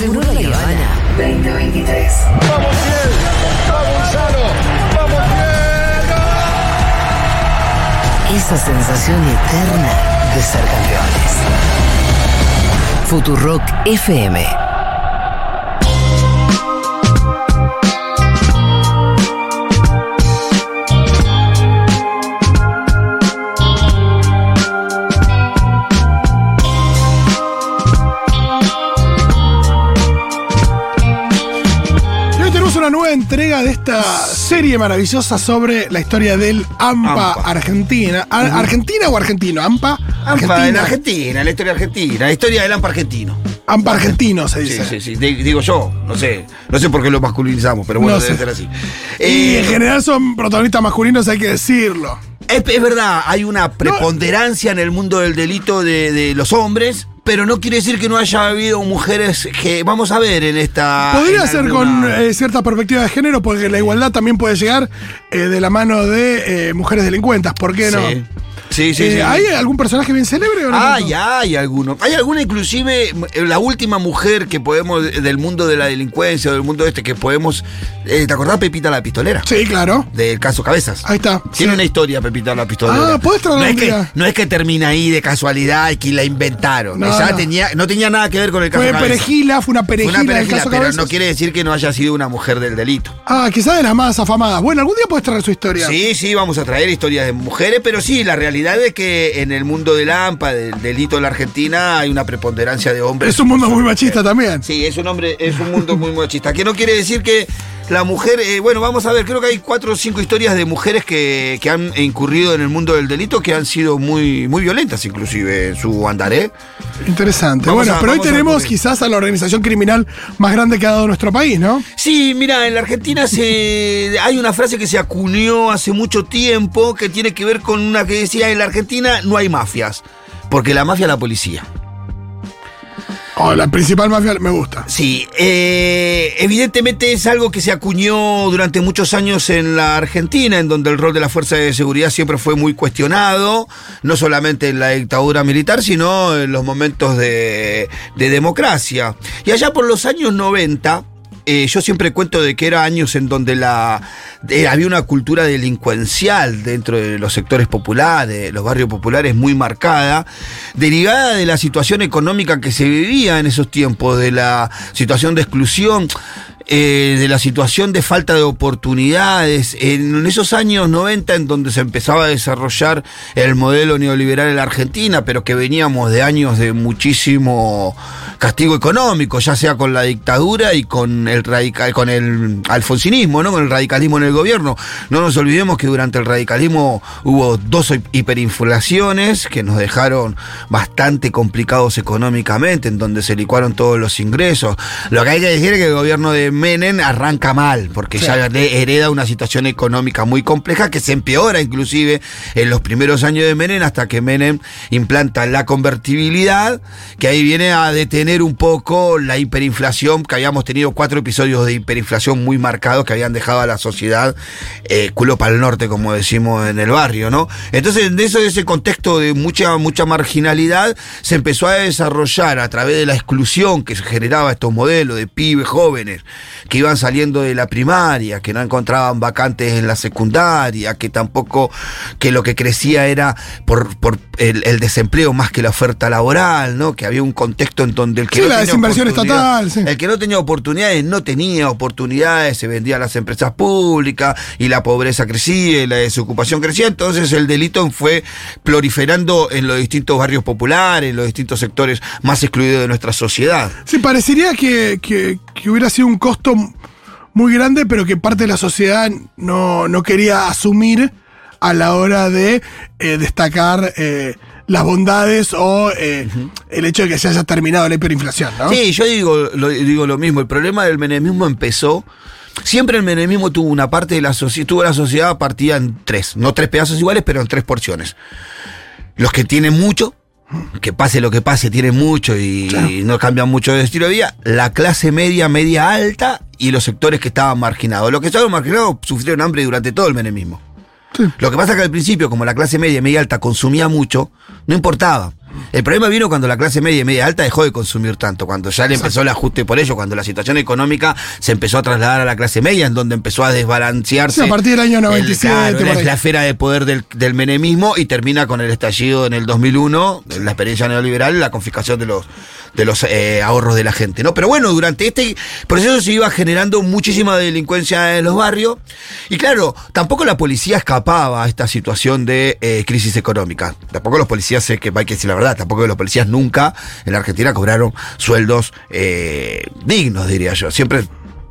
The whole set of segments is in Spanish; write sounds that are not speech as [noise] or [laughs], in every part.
Seguro la Habana 2023. ¡Vamos bien! ¡Vamos Gonzalo! ¡Vamos bien! Esa sensación eterna de ser campeones. Futurock FM. Entrega de esta serie maravillosa sobre la historia del AMPA, AMPA. Argentina. Ar- ¿Argentina o argentino? AMPA, AMPA en Argentina. Argentina, la historia argentina, la historia del AMPA argentino. AMPA argentino se Sí, dice. sí, sí. di- Digo yo, no sé. No sé por qué lo masculinizamos, pero bueno, No debe sé. ser así. Y Eh, en general son protagonistas masculinos, hay que decirlo. es, es verdad, hay una preponderancia en el mundo del delito de, de los hombres, pero no quiere decir que no haya habido mujeres que vamos a ver en esta. Podría en ser alguna- con eh, cierta perspectiva de género, porque la igualdad también puede llegar eh, de la mano de eh, mujeres delincuentas. ¿Por qué no? Sí. Sí, sí, Eh, sí. ¿Hay algún personaje bien célebre o no? Ya hay alguno. Hay alguna inclusive, eh, la última mujer que podemos, del mundo de la delincuencia, o del mundo este, que podemos... eh, ¿Te acordás Pepita la pistolera? Sí, claro. Del caso Cabezas. Ahí está. Tiene sí. una historia, Pepita la pistolera. Ah, ¿podés traerla no es, que, no es que termina ahí de casualidad y que la inventaron. No, Esa no. Tenía, no tenía nada que ver con el caso Fue Cabezas. perejila, fue una Fue perejila, una en el perejila, caso pero Cabezas. no quiere decir que no haya sido una mujer del delito. Ah, quizás de las más afamadas. Bueno, algún día puedes traer su historia. Sí, sí, vamos a traer historias de mujeres, pero sí, la realidad es que en el mundo del AMPA, del delito en la Argentina, hay una preponderancia de hombres. Es un mundo muy machista también. Sí, es un hombre, es un mundo muy machista. Que no quiere decir que la mujer, eh, bueno, vamos a ver, creo que hay cuatro o cinco historias de mujeres que, que han incurrido en el mundo del delito que han sido muy, muy violentas, inclusive en su andaré. Interesante. Vamos bueno, a- pero hoy tenemos quizás a la organización criminal más grande que ha dado nuestro país, ¿no? Sí, mira, en la Argentina se, hay una frase que se acuñó hace mucho tiempo que tiene que ver con una que decía en la Argentina no hay mafias, porque la mafia es la policía. Oh, la principal mafia me gusta. Sí, eh, evidentemente es algo que se acuñó durante muchos años en la Argentina, en donde el rol de la fuerza de seguridad siempre fue muy cuestionado, no solamente en la dictadura militar, sino en los momentos de, de democracia. Y allá por los años 90, eh, yo siempre cuento de que era años en donde la había una cultura delincuencial dentro de los sectores populares, los barrios populares muy marcada, derivada de la situación económica que se vivía en esos tiempos, de la situación de exclusión. Eh, de la situación de falta de oportunidades, en esos años 90 en donde se empezaba a desarrollar el modelo neoliberal en la Argentina, pero que veníamos de años de muchísimo castigo económico, ya sea con la dictadura y con el radical, con el alfonsinismo, ¿no? Con el radicalismo en el gobierno. No nos olvidemos que durante el radicalismo hubo dos hiperinflaciones que nos dejaron bastante complicados económicamente, en donde se licuaron todos los ingresos. Lo que hay que decir es que el gobierno de Menem arranca mal, porque Sí. ya hereda una situación económica muy compleja que se empeora inclusive en los primeros años de Menem hasta que Menem implanta la convertibilidad, que ahí viene a detener un poco la hiperinflación, que habíamos tenido cuatro episodios de hiperinflación muy marcados que habían dejado a la sociedad eh, culo para el norte, como decimos en el barrio, ¿no? Entonces, en eso, ese contexto de mucha, mucha marginalidad, se empezó a desarrollar a través de la exclusión que se generaba estos modelos de pibes jóvenes que iban saliendo de la primaria, que no encontraban vacantes en la secundaria, que tampoco, que lo que crecía era por, por el, el desempleo más que la oferta laboral, ¿no? Que había un contexto en donde el que Sí, no la tenía desinversión estatal, sí. el que no tenía oportunidades no tenía oportunidades, se vendía a las empresas públicas y la pobreza crecía y la desocupación crecía, entonces el delito fue proliferando en los distintos barrios populares, en los distintos sectores más excluidos de nuestra sociedad. Sí, parecería que, que- que hubiera sido un costo muy grande, pero que parte de la sociedad no, no quería asumir a la hora de eh, destacar eh, las bondades o eh, el hecho de que se haya terminado la hiperinflación, ¿no? Sí, yo digo lo, digo lo mismo. El problema del menemismo empezó. Siempre el menemismo tuvo una parte de la sociedad, tuvo la sociedad partida en tres, no tres pedazos iguales, pero en tres porciones. Los que tienen mucho, que pase lo que pase, tienen mucho y, Claro. no cambian mucho de estilo de vida. La clase media, media alta y los sectores que estaban marginados. Los que estaban marginados sufrieron hambre durante todo el menemismo. Sí. Lo que pasa es que al principio, como la clase media y media alta consumía mucho, no importaba. El problema vino cuando la clase media y media alta dejó de consumir tanto, cuando ya le empezó el ajuste por ello, cuando la situación económica se empezó a trasladar a la clase media, en donde empezó a desbalancearse. Sí, a partir del año el- 97, claro, la esfera de poder del, del menemismo y termina con el estallido en el 2001, la experiencia neoliberal, la confiscación de los de los eh, ahorros de la gente, ¿no? Pero bueno, durante este proceso se iba generando muchísima delincuencia en los barrios y claro, tampoco la policía escapaba a esta situación de eh, crisis económica. Tampoco los policías, sé que hay que decir la verdad, tampoco los policías nunca en la Argentina cobraron sueldos eh, dignos, diría yo. Siempre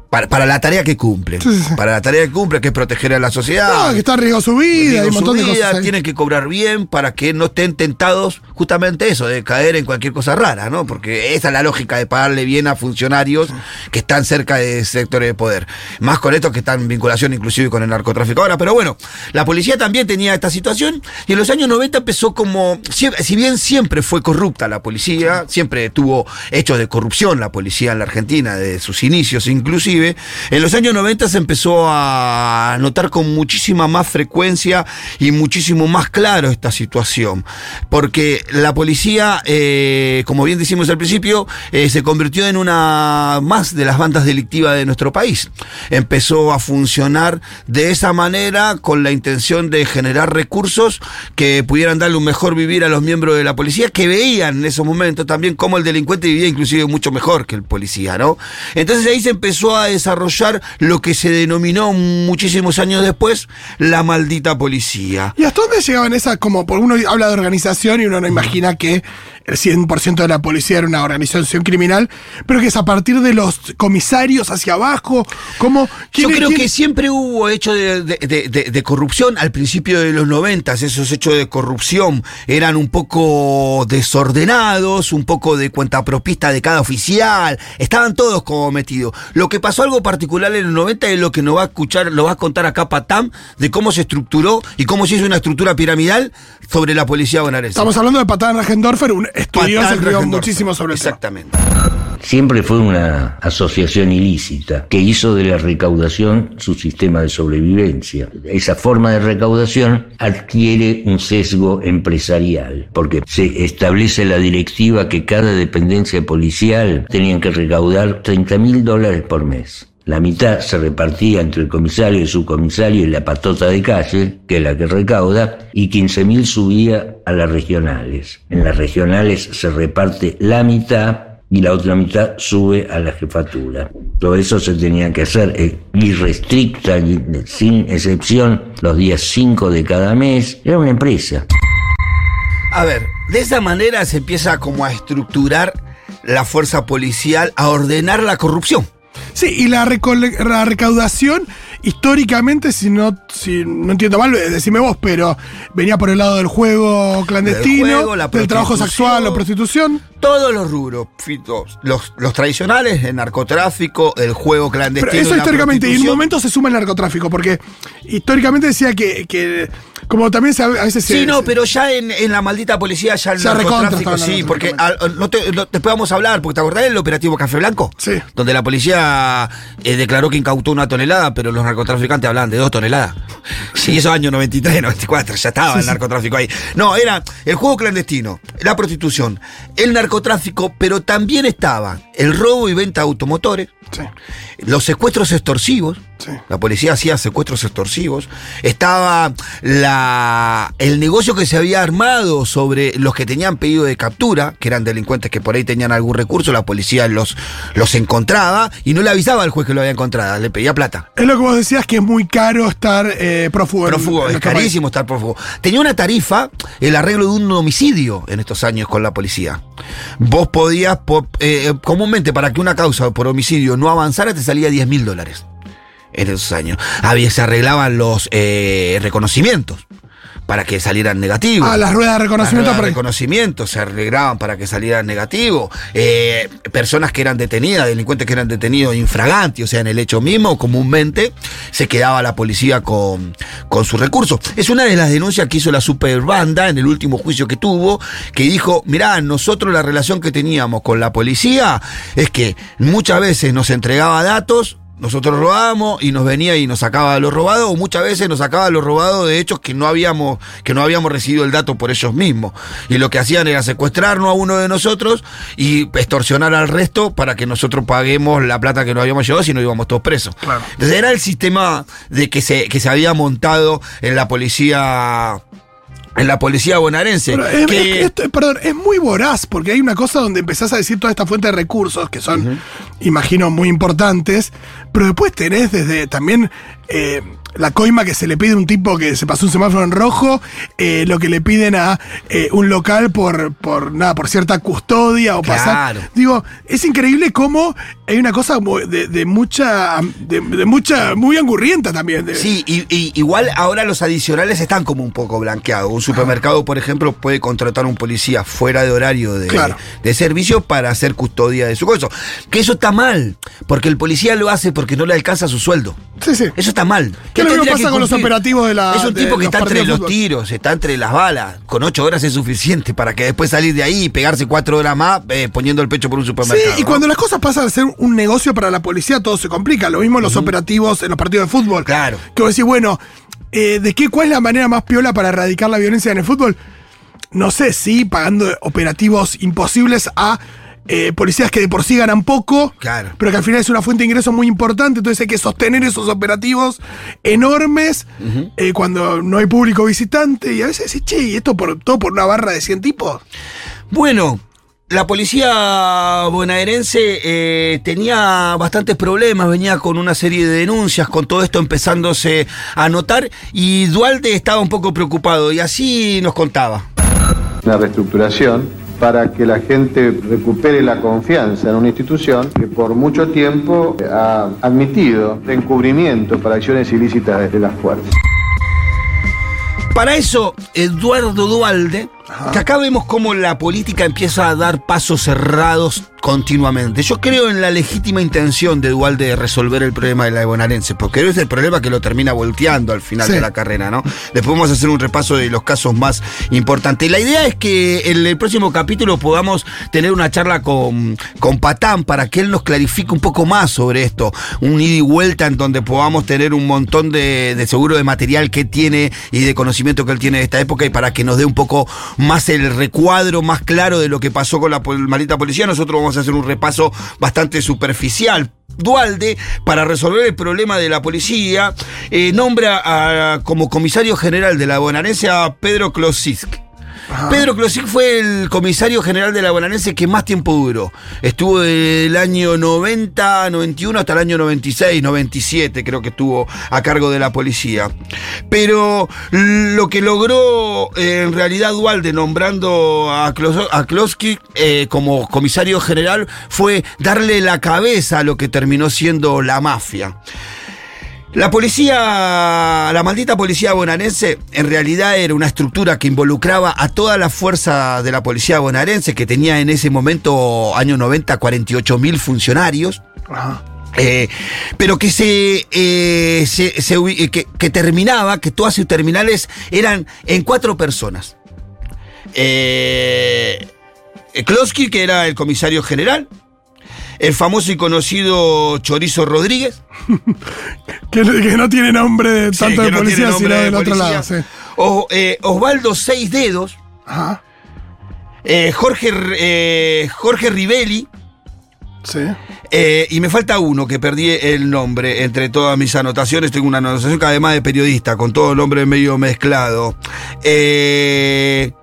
para, para la tarea que cumplen. Sí, sí. Para la tarea que cumplen, que es proteger a la sociedad. No, que está en riesgo su vida, hay un montón de cosas. ahí. tienen que cobrar bien para que no estén tentados justamente eso, de caer en cualquier cosa rara, ¿no? Porque esa es la lógica de pagarle bien a funcionarios que están cerca de sectores de poder. Más con estos que están en vinculación inclusive con el narcotráfico ahora. Pero bueno, la policía también tenía esta situación y en los años 90 empezó como, si, si bien siempre fue corrupta la policía, siempre tuvo hechos de corrupción la policía en la Argentina, de sus inicios inclusive, en los años 90 se empezó a notar con muchísima más frecuencia y muchísimo más claro esta situación. Porque la policía, eh, como bien decimos al principio, eh, se convirtió en una más de las bandas delictivas de nuestro país. Empezó a funcionar de esa manera con la intención de generar recursos que pudieran darle un mejor vivir a los miembros de la policía, que veían en esos momentos también cómo el delincuente vivía inclusive mucho mejor que el policía, ¿no? Entonces ahí se empezó a desarrollar lo que se denominó muchísimos años después la maldita policía. ¿Y hasta dónde llegaban esas, como por uno habla de organización y uno no imagina que el 100% de la policía era una organización criminal, pero que es a partir de los comisarios hacia abajo, ¿cómo? Yo creo quién- que siempre hubo hechos de, de- de- de- de corrupción al principio de los noventas. Esos hechos de corrupción eran un poco desordenados, un poco de cuenta propista de cada oficial. Estaban todos como metidos. Lo que pasó algo particular en los 90 es lo que nos va a escuchar, lo va a contar acá Patam, de cómo se estructuró y cómo se hizo una estructura piramidal sobre la policía bonaerense. Estamos hablando de Patán Regendorfer, un estudioso que muchísimo sobre el tema. Siempre fue una asociación ilícita que hizo de la recaudación su sistema de sobrevivencia. Esa forma de recaudación adquiere un sesgo empresarial, porque se establece la directiva que cada dependencia policial tenían que recaudar 30 mil dólares por mes. La mitad se repartía entre el comisario y su comisario y la patota de calle, que es la que recauda, y 15 mil subía a las regionales. En las regionales se reparte la mitad y la otra mitad sube a la jefatura. Todo eso se tenía que hacer eh, irrestricta, y- sin excepción, los días 5 de cada mes. Era una empresa. A ver, de esa manera se empieza como a estructurar la fuerza policial, a ordenar la corrupción. Sí, y la recaudación, históricamente, si no, si no entiendo mal, eh, decime vos, pero venía por el lado del juego clandestino, Del juego, la del trabajo sexual o prostitución. Todos los rubros, los, los tradicionales, el narcotráfico, el juego clandestino. Pero eso históricamente, y en un momento se suma el narcotráfico, porque históricamente decía que, que como también se, a veces se... Sí, no, se- pero ya en, en la maldita policía, ya el narcotráfico, sí, porque no te- no- después vamos a hablar, porque te acordás del operativo Café Blanco, Sí. donde la policía eh, declaró que incautó una tonelada, pero los narcotraficantes hablaban de dos toneladas. Sí, esos años 93, 94, ya estaba el narcotráfico ahí. No, era el juego clandestino, la prostitución, el narcotráfico, pero también estaba el robo y venta de automotores, Sí. los secuestros extorsivos. Sí. La policía hacía secuestros extorsivos. Estaba la, el negocio que se había armado sobre los que tenían pedido de captura, que eran delincuentes que por ahí tenían algún recurso. La policía los, los encontraba y no le avisaba al juez que lo había encontrado, le pedía plata. Es lo que vos decías que es muy caro estar eh, prófugo. Prófugo, en es país. carísimo estar prófugo. Tenía una tarifa, el arreglo de un homicidio en estos años con la policía. Vos podías, po- eh, comúnmente para que una causa por homicidio no avanzara, te salía 10 mil dólares en esos años. Había, se arreglaban los eh, reconocimientos para que salieran negativos. Ah, las ruedas de reconocimiento Las ruedas de para- reconocimiento se arreglaban para que salieran negativos. Eh, personas que eran detenidas, delincuentes que eran detenidos infraganti, o sea, en el hecho mismo, comúnmente se quedaba la policía con, con sus recursos. Es una de las denuncias que hizo la superbanda en el último juicio que tuvo, que dijo, mirá, nosotros la relación que teníamos con la policía es que muchas veces nos entregaba datos nosotros robábamos y nos venía y nos sacaba lo robado, o muchas veces nos sacaba lo robado de hechos que no habíamos, que no habíamos recibido el dato por ellos mismos. Y lo que hacían era secuestrarnos a uno de nosotros y extorsionar al resto para que nosotros paguemos la plata que nos habíamos llevado si no íbamos todos presos. Claro. Entonces era el sistema de que se, que se había montado en la policía. En la policía bonaerense. Es, que- es- esto- perdón, es muy voraz, porque hay una cosa donde empezás a decir toda esta fuente de recursos, que son, imagino, muy importantes, pero después tenés desde también eh, la coima que se le pide a un tipo que se pasó un semáforo en rojo, eh, lo que le piden a eh, un local por, por nada, por cierta custodia o pasar. Claro. Digo, es increíble cómo hay una cosa de, de mucha, de, de mucha, muy angurrienta también. de- Sí, y, y igual ahora los adicionales están como un poco blanqueados. Un supermercado, por ejemplo, puede contratar a un policía fuera de horario de, Claro. de servicio para hacer custodia de su coso. Que eso está mal, porque el policía lo hace porque no le alcanza su sueldo. Sí, sí. Eso está mal. ¿Qué es lo mismo pasa con los operativos de la- Es un tipo que está entre los tiros, está entre las balas. Con ocho horas es suficiente para que después salir de ahí y pegarse cuatro horas más eh, poniendo el pecho por un supermercado. Sí, y ¿no? cuando las cosas pasan a ser un negocio para la policía, todo se complica. Lo mismo en los operativos en los partidos de fútbol. Claro. Que vos decís, bueno, eh, ¿de qué, cuál es la manera más piola para erradicar la violencia en el fútbol? No sé, sí, pagando operativos imposibles a eh, policías que de por sí ganan poco, Claro. pero que al final es una fuente de ingresos muy importante, entonces hay que sostener esos operativos enormes eh, cuando no hay público visitante y a veces decís, che, ¿y esto por, todo por una barra de 100 tipos? Bueno, la policía bonaerense eh, tenía bastantes problemas, venía con una serie de denuncias, con todo esto empezándose a notar y Dualde estaba un poco preocupado y así nos contaba. una reestructuración para que la gente recupere la confianza en una institución que por mucho tiempo ha admitido encubrimiento para acciones ilícitas desde las fuerzas. Para eso, Eduardo Dualde, que acá vemos cómo la política empieza a dar pasos cerrados continuamente. Yo creo en la legítima intención de Dualde de resolver el problema de la bonaerense, porque es el problema que lo termina volteando al final Sí. de la carrera, ¿no? Después vamos a hacer un repaso de los casos más importantes. La idea es que en el próximo capítulo podamos tener una charla con, con Patán para que él nos clarifique un poco más sobre esto. Un ida y vuelta en donde podamos tener un montón de, de seguro de material que tiene y de conocimiento que él tiene de esta época y para que nos dé un poco más el recuadro más claro de lo que pasó con la pol- maldita policía. Nosotros vamos a hacer un repaso bastante superficial. Dualde, para resolver el problema de la policía, eh, nombra a- como comisario general de la bonaerense a Pedro Pedro Klosick fue el comisario general de la bonaerense que más tiempo duró. Estuvo del año 90, 91 hasta el año 96, 97 creo que estuvo a cargo de la policía. Pero lo que logró eh, en realidad Dualde nombrando a, Klos- eh, como comisario general fue darle la cabeza a lo que terminó siendo la mafia. La policía, la maldita policía bonaerense, en realidad era una estructura que involucraba a toda la fuerza de la policía bonaerense, que tenía en ese momento, año 90, 48 mil funcionarios. Eh, pero que se, eh, se- se ubi- eh, que, que terminaba, que todas sus terminales eran en cuatro personas. Eh, Klosky, que era el comisario general, el famoso y conocido Chorizo Rodríguez, [laughs] Que, que no tiene nombre de Sí, tanto que de no policía, sino nombre de del otro lado. Sí. O- eh, Osvaldo Seis Dedos, Ajá. eh, Jorge, eh, Jorge Rivelli, Sí. eh, y me falta uno que perdí el nombre entre todas mis anotaciones. Tengo una anotación que además de periodista, con todo el nombre medio mezclado. Eh,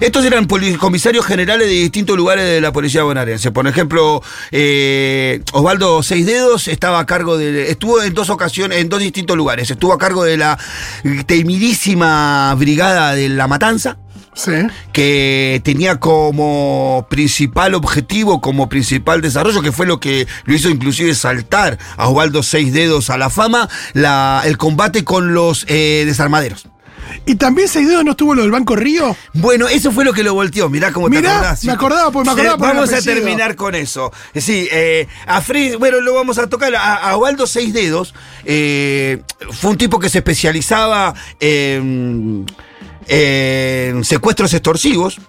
estos eran comisarios generales de distintos lugares de la policía bonaerense. Por ejemplo, eh, Osvaldo Seis Dedos estaba a cargo de. Estuvo en dos ocasiones, en dos distintos lugares. Estuvo a cargo de la temidísima brigada de La Matanza Sí. que tenía como principal objetivo, como principal desarrollo, que fue lo que lo hizo inclusive saltar a Osvaldo Seis Dedos a la fama, la- el combate con los eh, desarmaderos. Y también Seis Dedos no estuvo lo del Banco Río. Bueno, eso fue lo que lo volteó. Mirá cómo te Mirá, acordás. me acordaba, pues me acordaba por Vamos a terminar con eso. Sí, eh, a Fred, bueno, lo vamos a tocar. A, a Osvaldo Seis Dedos eh, fue un tipo que se especializaba en, en secuestros extorsivos.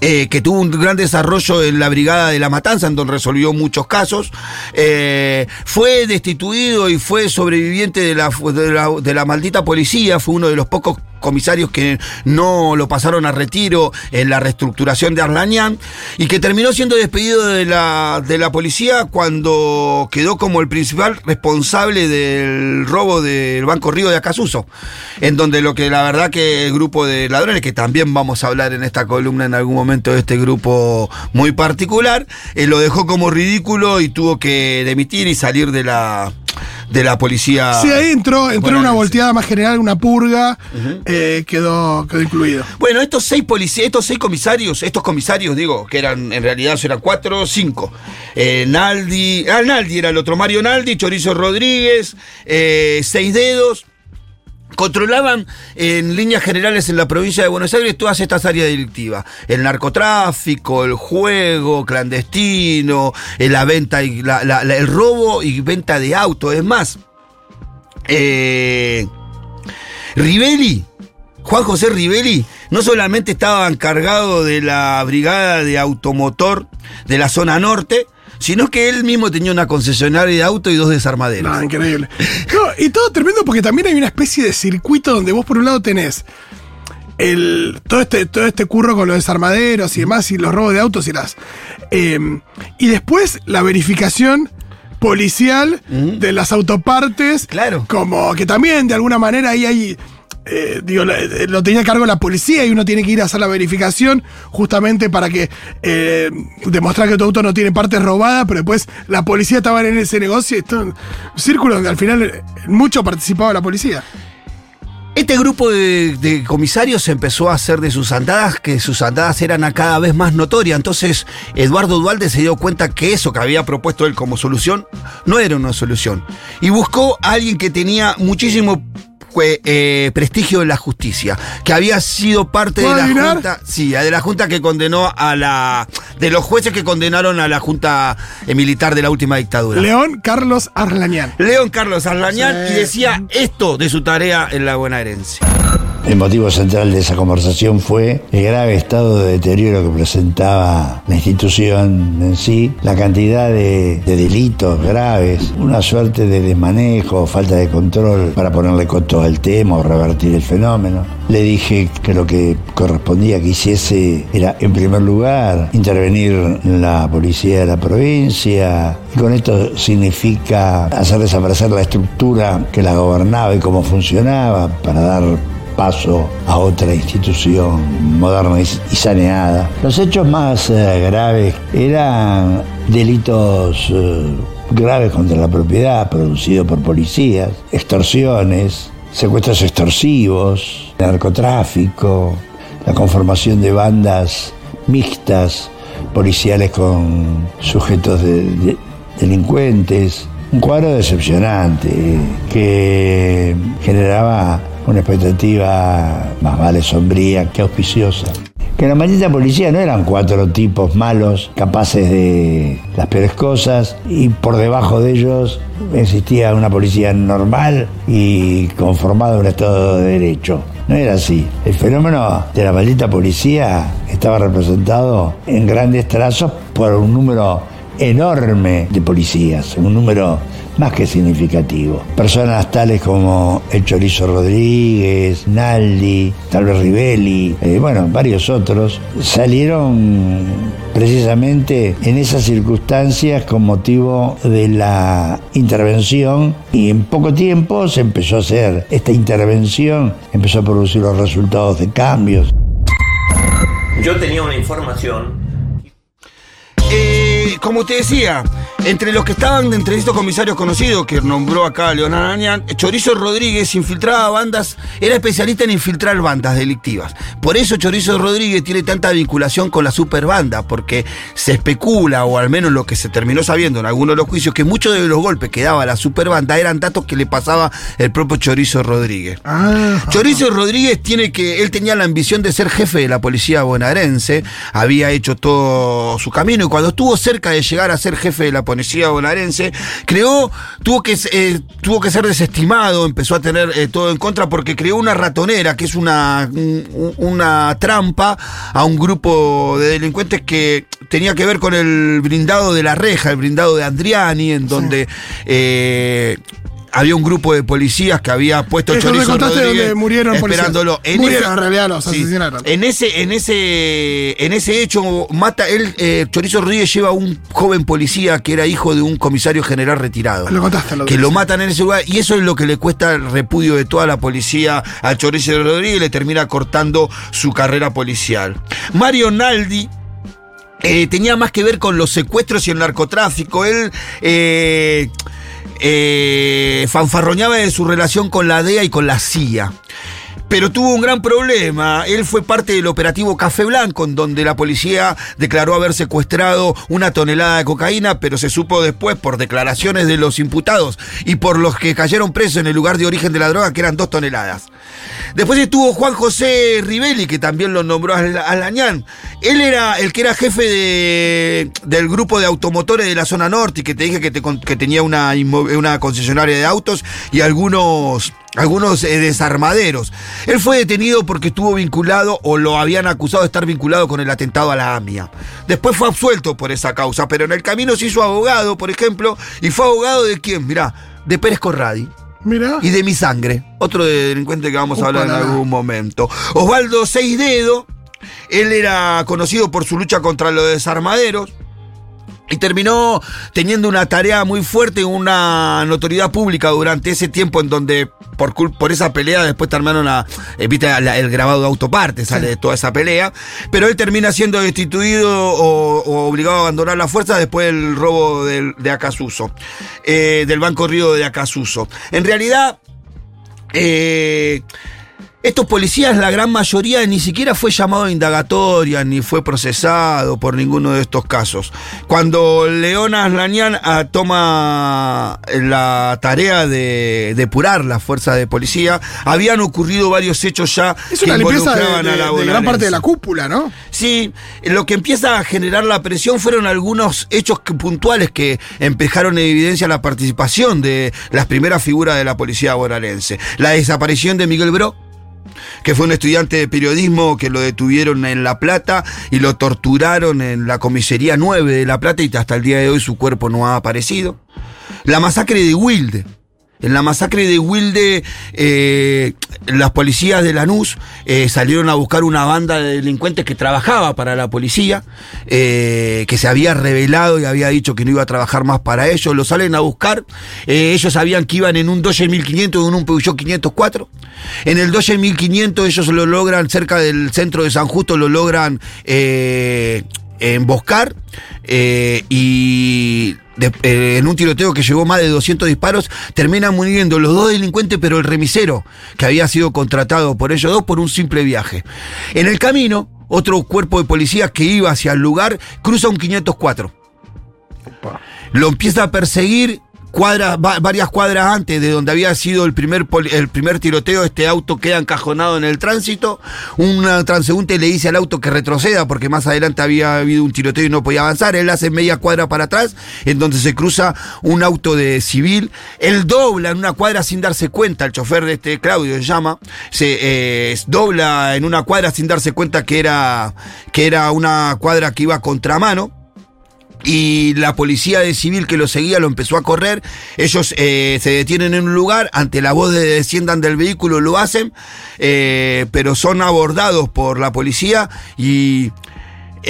Eh, que tuvo un gran desarrollo en la Brigada de la Matanza, en donde resolvió muchos casos. Eh, fue destituido y fue sobreviviente de la, de la, de la maldita policía, fue uno de los pocos comisarios que no lo pasaron a retiro en la reestructuración de Arlañán y que terminó siendo despedido de la, de la policía cuando quedó como el principal responsable del robo del Banco Río de Acasuso, en donde lo que la verdad que el grupo de ladrones, que también vamos a hablar en esta columna en algún momento de este grupo muy particular, eh, lo dejó como ridículo y tuvo que demitir y salir de la de la policía. Sí, ahí entró, entró en una volteada más general, una purga, eh, quedó, quedó incluido. Bueno, estos seis policías, estos seis comisarios, estos comisarios, digo, que eran, en realidad eran cuatro o cinco. Eh, Naldi, ah, Naldi era el otro, Mario Naldi, Chorizo Rodríguez, eh, Seis Dedos. Controlaban en líneas generales en la provincia de Buenos Aires todas estas áreas delictivas. El narcotráfico, el juego clandestino, eh, la venta el robo y venta de autos. Es más, eh, Rivelli, Juan José Rivelli, no solamente estaba encargado de la brigada de automotor de la zona norte, sino que él mismo tenía una concesionaria de auto y dos desarmaderos. No, increíble. No, y todo tremendo porque también hay una especie de circuito donde vos por un lado tenés el, todo, este, todo este curro con los desarmaderos y demás, y los robos de autos y las. eh, y después la verificación policial de las autopartes. Claro. Como que también de alguna manera ahí hay. Eh, digo, eh, lo tenía a cargo la policía y uno tiene que ir a hacer la verificación justamente para que eh, demostrar que tu auto no tiene partes robadas, pero después la policía estaba en ese negocio esto, un círculo donde al final mucho participaba la policía. Este grupo de, de comisarios empezó a hacer de sus andadas, que sus andadas eran a cada vez más notorias. Entonces, Eduardo Dualde se dio cuenta que eso que había propuesto él como solución no era una solución. Y buscó a alguien que tenía muchísimo eh, prestigio en la justicia, que había sido parte de ¿Puedo la adivinar? junta, sí, de la junta que condenó a la, de los jueces que condenaron a la junta eh, militar de la última dictadura. León Carlos Arlañán. León Carlos Arlañán Sí. y decía esto de su tarea en la bonaerense. El motivo central de esa conversación fue el grave estado de deterioro que presentaba la institución en sí, la cantidad de, de delitos graves, una suerte de desmanejo, falta de control para ponerle coto al tema o revertir el fenómeno. Le dije que lo que correspondía que hiciese era, en primer lugar, intervenir la policía de la provincia, y con esto significa hacer desaparecer la estructura que la gobernaba y cómo funcionaba para dar paso a otra institución moderna y, saneada. Los hechos más eh, graves eran delitos eh, graves contra la propiedad producidos por policías, extorsiones, secuestros extorsivos, narcotráfico, la conformación de bandas mixtas policiales con sujetos de- de- delincuentes, un cuadro decepcionante que generaba una expectativa más vale sombría que auspiciosa. Que la maldita policía no eran cuatro tipos malos, capaces de las peores cosas, y por debajo de ellos existía una policía normal y conformada en un Estado de Derecho. No era así. El fenómeno de la maldita policía estaba representado en grandes trazos por un número enorme de policías, un número más que significativo. Personas tales como el Chorizo Rodríguez, Naldi, tal vez Rivelli, eh, bueno, varios otros, salieron precisamente en esas circunstancias con motivo de la intervención y en poco tiempo se empezó a hacer esta intervención, empezó a producir los resultados de cambios. Yo tenía una información Eh, como te decía, entre los que estaban entre estos comisarios conocidos que nombró acá Leonardo Arañán, Chorizo Rodríguez infiltraba bandas, era especialista en infiltrar bandas delictivas. Por eso Chorizo Rodríguez tiene tanta vinculación con la superbanda, porque se especula, o al menos lo que se terminó sabiendo en algunos de los juicios, que muchos de los golpes que daba la superbanda eran datos que le pasaba el propio Chorizo Rodríguez. Ah, Chorizo Rodríguez tiene que, él tenía la ambición de ser jefe de la policía bonaerense, había hecho todo su camino y cuando estuvo cerca de llegar a ser jefe de la, pon- policía bonaerense, creó, tuvo que, eh, tuvo que ser desestimado, empezó a tener eh, todo en contra porque creó una ratonera, que es una, un- una trampa a un grupo de delincuentes que tenía que ver con el brindado de la reja, el brindado de Andriani, en donde eh, había un grupo de policías que había puesto Eso Chorizo contaste Rodríguez murieron policías. esperándolo. Murieron, en realidad, los asesinaron. En ese, en ese, en ese hecho, mata él, eh, Chorizo Rodríguez lleva a un joven policía que era hijo de un comisario general retirado. Lo contaste, lo que lo matan en ese lugar, y eso es lo que le cuesta el repudio de toda la policía a Chorizo Rodríguez y le termina cortando su carrera policial. Mario Naldi. eh, tenía más que ver con los secuestros y el narcotráfico. Él eh, eh, fanfarroñaba de su relación con la DEA y con la CIA. Pero tuvo un gran problema. Él fue parte del operativo Café Blanco, en donde la policía declaró haber secuestrado una tonelada de cocaína, pero se supo después, por declaraciones de los imputados y por los que cayeron presos en el lugar de origen de la droga, que eran dos toneladas. Después estuvo Juan José Rivelli, que también lo nombró a a Lañán. Él era el que era jefe de- del grupo de automotores de la zona norte y que te dije que, que tenía una, una concesionaria de autos y algunos, algunos eh, desarmaderos. Él fue detenido porque estuvo vinculado o lo habían acusado de estar vinculado con el atentado a la AMIA. Después fue absuelto por esa causa, pero en el camino se hizo abogado, por ejemplo, y fue abogado de quién, mirá, de Pérez Corradi Mira. y de mi sangre. Otro delincuente que vamos a hablar en algún momento. Osvaldo Seisdedo, él era conocido por su lucha contra los desarmaderos. Y terminó teniendo una tarea muy fuerte, una notoriedad pública durante ese tiempo en donde por, por esa pelea después terminaron a, eh, viste, la- el grabado de autoparte, sale de toda esa pelea. Pero él termina siendo destituido o, o obligado a abandonar la fuerza después del robo del- de Acasuso, eh, del Banco Río de Acasuso. En realidad, eh, estos policías, la gran mayoría, ni siquiera fue llamado a indagatoria, ni fue procesado por ninguno de estos casos. Cuando Leonas Lañán ah, toma la tarea de depurar la fuerza de policía, habían ocurrido varios hechos ya Es que una de, involucraban de- a la de gran parte de la cúpula, ¿no? Sí, lo que empieza a generar la presión fueron algunos hechos puntuales que empezaron en evidencia la participación de las primeras figuras de la policía bonaerense. La desaparición de Miguel Bro, que fue un estudiante de periodismo que lo detuvieron en La Plata y lo torturaron en la comisaría 9 de La Plata y hasta el día de hoy su cuerpo no ha aparecido. La masacre de Wilde. En la masacre de Wilde, eh, las policías de Lanús eh, salieron a buscar una banda de delincuentes que trabajaba para la policía, eh, que se había revelado y había dicho que no iba a trabajar más para ellos. Lo salen a buscar. eh, ellos sabían que iban en un Dodge 1500 y en un Peugeot 504. En el Dodge 1500 ellos lo logran cerca del centro de San Justo, lo logran emboscar eh, y de- eh, en un tiroteo que llevó más de 200 disparos, terminan muriendo los dos delincuentes, pero el remisero, que había sido contratado por ellos dos por un simple viaje. En el camino, otro cuerpo de policías que iba hacia el lugar cruza un 504. Lo empieza a perseguir cuadras, va- varias cuadras antes de donde había sido el primer, el primer tiroteo. Este auto queda encajonado en el tránsito. Un transeúnte le dice al auto que retroceda porque más adelante había habido un tiroteo y no podía avanzar. Él hace media cuadra para atrás, en donde se cruza un auto de civil. Él dobla en una cuadra sin darse cuenta. El chofer de este Claudio se llama. Se eh, dobla en una cuadra sin darse cuenta que era, que era una cuadra que iba a contramano y la policía de civil que lo seguía lo empezó a correr. Ellos eh, se detienen en un lugar, ante la voz de desciendan del vehículo lo hacen, eh, pero son abordados por la policía y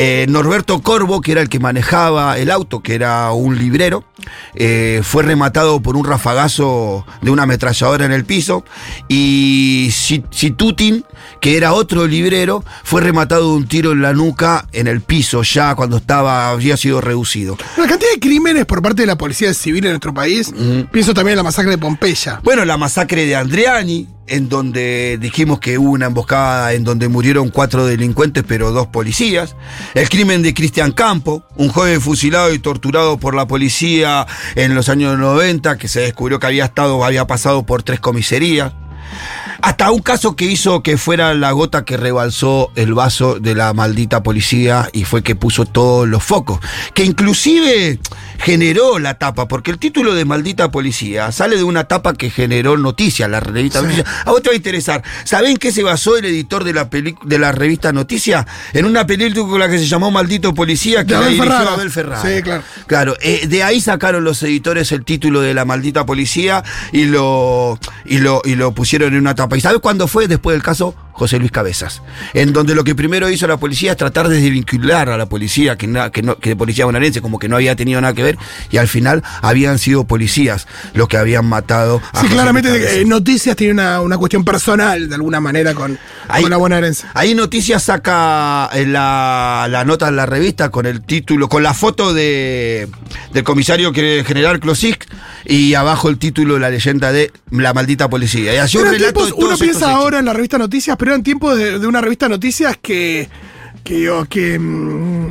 eh, Norberto Corvo, que era el que manejaba el auto, que era un librero, eh, fue rematado por un rafagazo de una ametralladora en el piso. Y Si- Situtin, que era otro librero, fue rematado de un tiro en la nuca en el piso, ya cuando estaba, había sido reducido. La cantidad de crímenes por parte de la policía civil en nuestro país. Pienso también en la masacre de Pompeya. Bueno, la masacre de Andriani, en donde dijimos que hubo una emboscada en donde murieron cuatro delincuentes, pero dos policías. El crimen de Cristian Campo, un joven fusilado y torturado por la policía en los años 90, que se descubrió que había estado, había pasado por tres comisarías. Hasta un caso que hizo que fuera la gota que rebalsó el vaso de la maldita policía y fue que puso todos los focos. Que inclusive generó la tapa, porque el título de Maldita Policía sale de una tapa que generó Noticias, la revista Noticias. A vos te va a interesar. ¿Saben qué se basó el editor de la, de la revista Noticias? En una película que se llamó Maldito Policía, que De la Abel dirigió Ferrara. Abel Ferrara. Sí, claro. Claro, eh, de ahí sacaron los editores el título de la maldita policía y lo, y lo, y lo pusieron en una tapa. ¿Y sabes cuándo fue? Después del caso José Luis Cabezas. En donde lo que primero hizo la policía es tratar de desvincular a la policía, que, na- que, no, que de policía bonaerense, como que no había tenido nada que ver, y al final habían sido policías los que habían matado a Sí, José claramente Luis eh, Noticias tiene una, una cuestión personal, de alguna manera, con, Ahí- con la bonaerense. Ahí Noticias saca eh, la, la nota en la revista con el título, con la foto de, del comisario que- general Klosik y abajo el título, la leyenda de La maldita policía. Y así un relato tiempos- de uno piensa ahora en la revista Noticias, pero eran tiempos de, de una revista Noticias que. que, yo- que mm,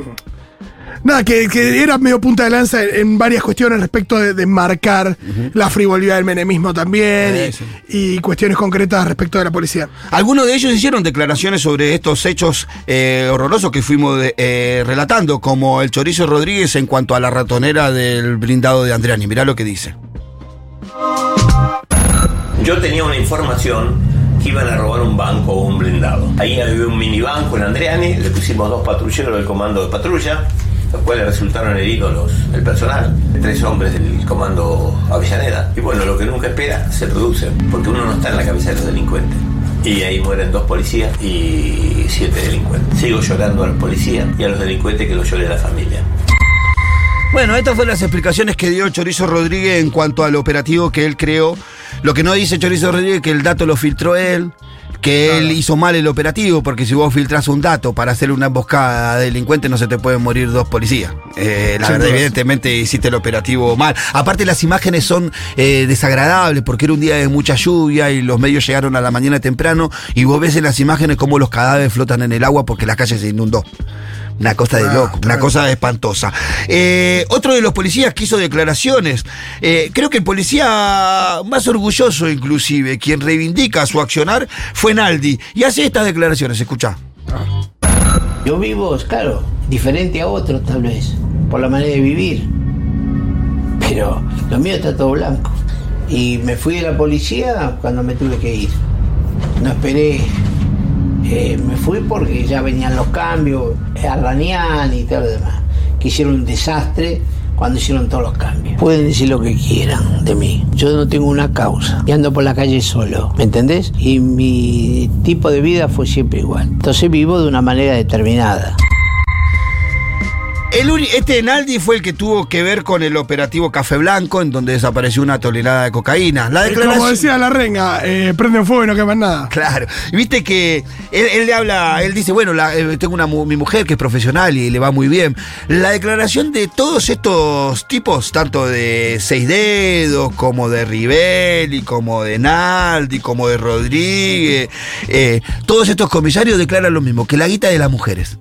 nada, que, que era medio punta de lanza en, en varias cuestiones respecto de, de marcar la frivolidad del menemismo también y- Eso. y, cuestiones concretas respecto de la policía. Algunos de ellos hicieron declaraciones sobre estos hechos eh, horrorosos que fuimos de- eh, relatando, como el Chorizo Rodríguez en cuanto a la ratonera del blindado de Andriani. Mirá lo que dice. Yo tenía una información iban a robar un banco o un blindado. Ahí había un mini banco en Andriani, le pusimos dos patrulleros del comando de patrulla, los cuales resultaron heridos los, el personal, tres hombres del comando Avellaneda. Y bueno, lo que nunca espera se produce, porque uno no está en la cabeza de los delincuentes. Y ahí mueren dos policías y siete delincuentes. Sigo llorando a los policías y a los delincuentes que lo llore la familia. Bueno, estas fueron las explicaciones que dio Chorizo Rodríguez en cuanto al operativo que él creó. Lo que no dice Chorizo Rodríguez es que el dato lo filtró él, que él hizo mal el operativo, porque si vos filtrás un dato para hacer una emboscada a delincuente no se te pueden morir dos policías. Eh, la verdad, evidentemente hiciste el operativo mal. Aparte las imágenes son eh, desagradables porque era un día de mucha lluvia y los medios llegaron a la mañana temprano y vos ves en las imágenes cómo los cadáveres flotan en el agua porque la calle se inundó. Una cosa de Ah, loco, una cosa espantosa. Eh, otro de los policías que hizo declaraciones, eh, creo que el policía más orgulloso inclusive, quien reivindica su accionar, fue Naldi. Y hace estas declaraciones, escucha. Yo vivo, claro, diferente a otros tal vez, por la manera de vivir. Pero lo mío está todo blanco. Y me fui de la policía cuando me tuve que ir. No esperé. Eh, me fui porque ya venían los cambios, Arranián y todo lo demás. Que hicieron un desastre cuando hicieron todos los cambios. Pueden decir lo que quieran de mí. Yo no tengo una causa. Y ando por la calle solo. ¿Me entendés? Y mi tipo de vida fue siempre igual. Entonces vivo de una manera determinada. El este Naldi fue el que tuvo que ver con el operativo Café Blanco, en donde desapareció una tonelada de cocaína. La Eh, Como declaración. decía la renga, eh, prenden fuego y no queman nada. Claro. Y Viste que él, él le habla, él dice, bueno, la- eh, tengo una mi mujer que es profesional y le va muy bien. La declaración de todos estos tipos, tanto de Seis Dedos, como de Rivelli, como de Naldi, como de Rodríguez, eh, todos estos comisarios declaran lo mismo, que la guita de las mujeres.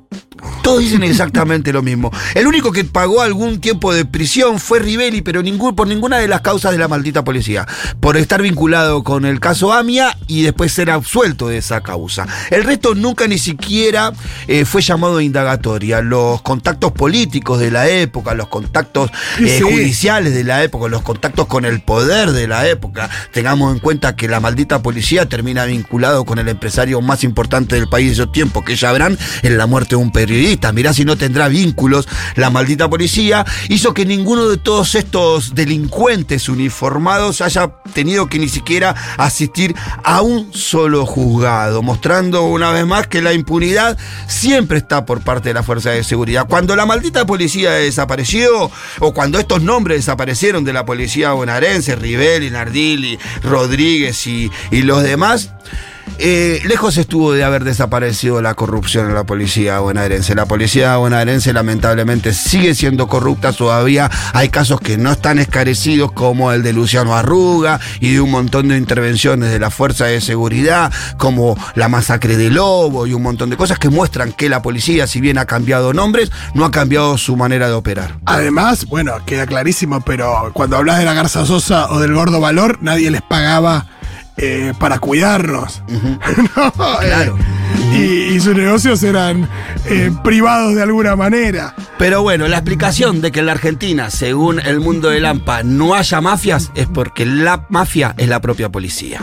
Todos dicen exactamente lo mismo. El único que pagó algún tiempo de prisión fue Rivelli, pero ningún, por ninguna de las causas de la maldita policía. Por estar vinculado con el caso AMIA y después ser absuelto de esa causa. El resto nunca ni siquiera eh, fue llamado a indagatoria. Los contactos políticos de la época, los contactos eh, sí. judiciales de la época, los contactos con el poder de la época. Tengamos en cuenta que la maldita policía termina vinculado con el empresario más importante del país de esos tiempos, que ya verán en la muerte de un periodista. Mirá si no tendrá vínculos la maldita policía. Hizo que ninguno de todos estos delincuentes uniformados haya tenido que ni siquiera asistir a un solo juzgado, mostrando una vez más que la impunidad siempre está por parte de la fuerza de seguridad. Cuando la maldita policía desapareció, o cuando estos nombres desaparecieron de la policía bonaerense, Rivelli, Nardilli, Rodríguez y los demás, eh, lejos estuvo de haber desaparecido la corrupción en la policía bonaerense. La policía bonaerense lamentablemente sigue siendo corrupta, todavía hay casos que no están esclarecidos como el de Luciano Arruga y de un montón de intervenciones de la fuerza de seguridad, como la masacre de Lobo y un montón de cosas que muestran que la policía, si bien ha cambiado nombres, no ha cambiado su manera de operar. Además, bueno, queda clarísimo, pero cuando hablas de la Garza Sosa o del Gordo Valor, nadie les pagaba eh, para cuidarnos. [laughs] No, eh, Claro. y, y sus negocios eran eh, privados de alguna manera. Pero bueno, la explicación de que en la Argentina, según el mundo del AMPA, no haya mafias es porque la mafia es la propia policía.